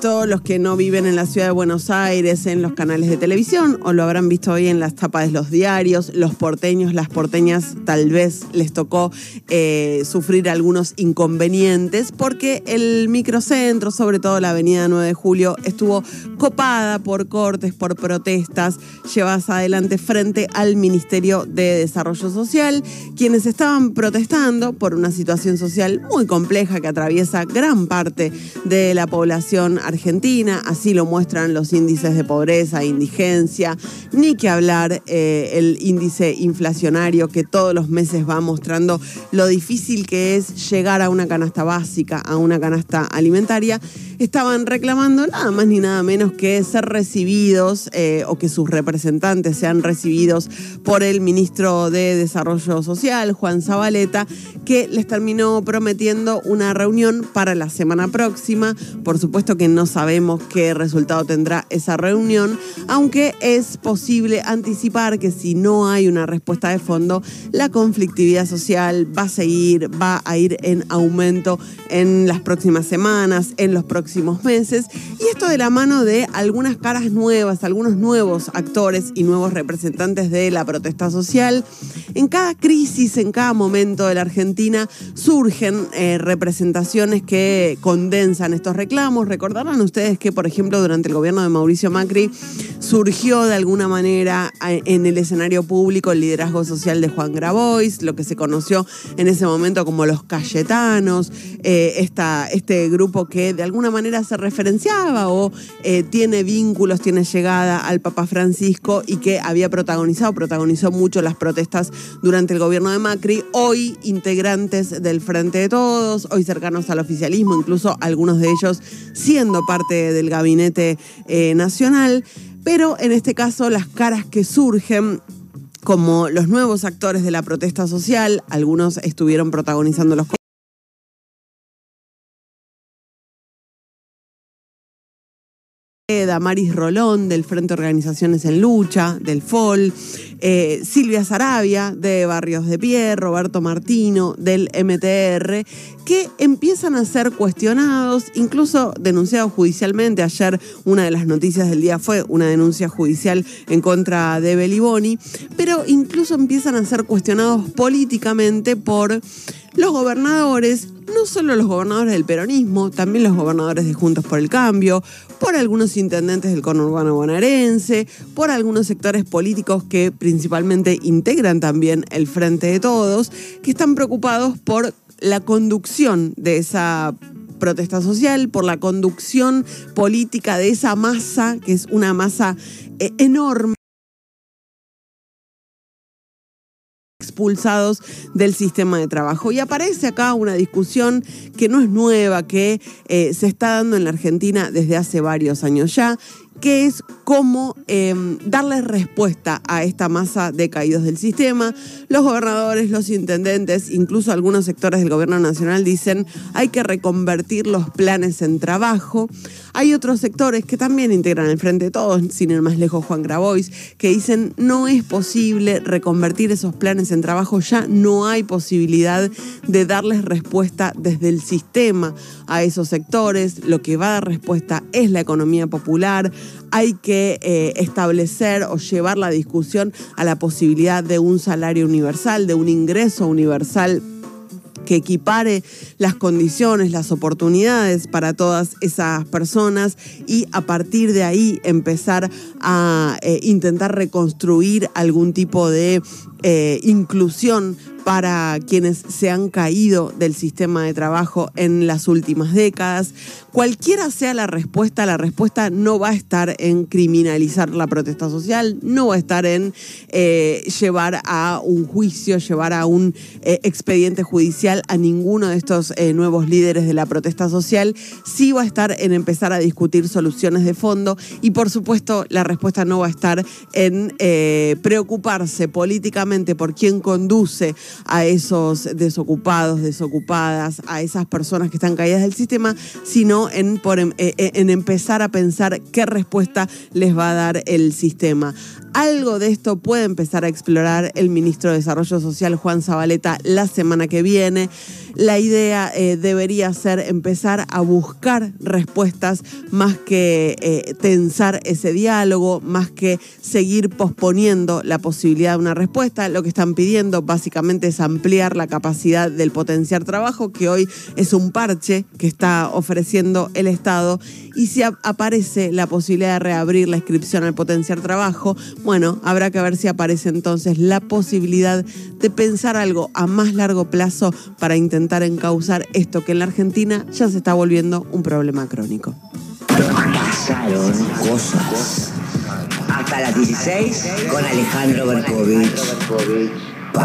Todos los que no viven en la ciudad de Buenos Aires, en los canales de televisión, o lo habrán visto hoy en las tapas de los diarios, los porteños, las porteñas, tal vez les tocó eh, sufrir algunos inconvenientes, porque el microcentro, sobre todo la avenida 9 de Julio, estuvo copada por cortes, por protestas. Llevadas adelante frente al Ministerio de Desarrollo Social, quienes estaban protestando por una situación social muy compleja que atraviesa gran parte de la población Argentina, así lo muestran los índices de pobreza e indigencia, ni que hablar eh, el índice inflacionario que todos los meses va mostrando lo difícil que es llegar a una canasta básica, a una canasta alimentaria estaban reclamando nada más ni nada menos que ser recibidos eh, o que sus representantes sean recibidos por el ministro de Desarrollo Social, Juan Zabaleta, que les terminó prometiendo una reunión para la semana próxima. Por supuesto que no sabemos qué resultado tendrá esa reunión, aunque es posible anticipar que si no hay una respuesta de fondo, la conflictividad social va a seguir, va a ir en aumento en las próximas semanas, en los próximos meses. Y esto de la mano de algunas caras nuevas, algunos nuevos actores y nuevos representantes de la protesta social. En cada crisis, en cada momento de la Argentina, surgen eh, representaciones que condensan estos reclamos. Recordarán ustedes que, por ejemplo, durante el gobierno de Mauricio Macri surgió de alguna manera en el escenario público el liderazgo social de Juan Grabois, lo que se conoció en ese momento como los Cayetanos, eh, este grupo que de alguna manera se referenciaba o eh, tiene vínculos, tiene llegada al Papa Francisco y que había protagonizado, protagonizó mucho las protestas durante el gobierno de Macri, hoy integrantes del Frente de Todos, hoy cercanos al oficialismo, incluso algunos de ellos siendo parte del gabinete eh, nacional, pero en este caso las caras que surgen como los nuevos actores de la protesta social, algunos estuvieron protagonizando los Damaris Rolón del Frente Organizaciones en Lucha, del FOL, eh, Silvia Sarabia de Barrios de Pie, Roberto Martino del MTR, que empiezan a ser cuestionados, incluso denunciados judicialmente. Ayer una de las noticias del día fue una denuncia judicial en contra de Beliboni, pero incluso empiezan a ser cuestionados políticamente por los gobernadores, no solo los gobernadores del peronismo, también los gobernadores de Juntos por el Cambio, por algunos intendentes del conurbano bonaerense, por algunos sectores políticos que principalmente integran también el Frente de Todos, que están preocupados por la conducción de esa protesta social, por la conducción política de esa masa, que es una masa eh, enorme expulsados del sistema de trabajo. Y aparece acá una discusión que no es nueva, que eh, se está dando en la Argentina desde hace varios años ya que es cómo em, darle respuesta a esta masa de caídos del sistema. Los gobernadores, los intendentes, incluso algunos sectores del gobierno nacional dicen hay que reconvertir los planes en trabajo. Hay otros sectores que también integran el Frente de Todos, sin ir más lejos Juan Grabois, que dicen no es posible reconvertir esos planes en trabajo, ya no hay posibilidad de darles respuesta desde el sistema a esos sectores. Lo que va a dar respuesta es la economía popular hay que eh, establecer o llevar la discusión a la posibilidad de un salario universal, de un ingreso universal que equipare las condiciones, las oportunidades para todas esas personas y a partir de ahí empezar a eh, intentar reconstruir algún tipo de eh, inclusión para quienes se han caído del sistema de trabajo en las últimas décadas. Cualquiera sea la respuesta, la respuesta no va a estar en criminalizar la protesta social, no va a estar en eh, llevar a un juicio, llevar a un expediente judicial a ninguno de estos eh, nuevos líderes de la protesta social, sí va a estar en empezar a discutir soluciones de fondo y por supuesto la respuesta no va a estar en preocuparse políticamente por quién conduce a esos desocupados, desocupadas, a esas personas que están caídas del sistema, sino en, em, eh, eh, en empezar a pensar qué respuesta les va a dar el sistema. Algo de esto puede empezar a explorar el ministro de Desarrollo Social, Juan Zabaleta, la semana que viene. La idea eh, debería ser empezar a buscar respuestas más que eh, tensar ese diálogo, más que seguir posponiendo la posibilidad de una respuesta. Lo que están pidiendo básicamente es ampliar la capacidad del potenciar trabajo, que hoy es un parche que está ofreciendo el Estado. Y si aparece la posibilidad de reabrir la inscripción al potenciar trabajo, bueno, habrá que ver si aparece entonces la posibilidad de pensar algo a más largo plazo para intentar encauzar esto que en la Argentina ya se está volviendo un problema crónico. Pasaron cosas. Hasta las 16 con Alejandro Berkovich.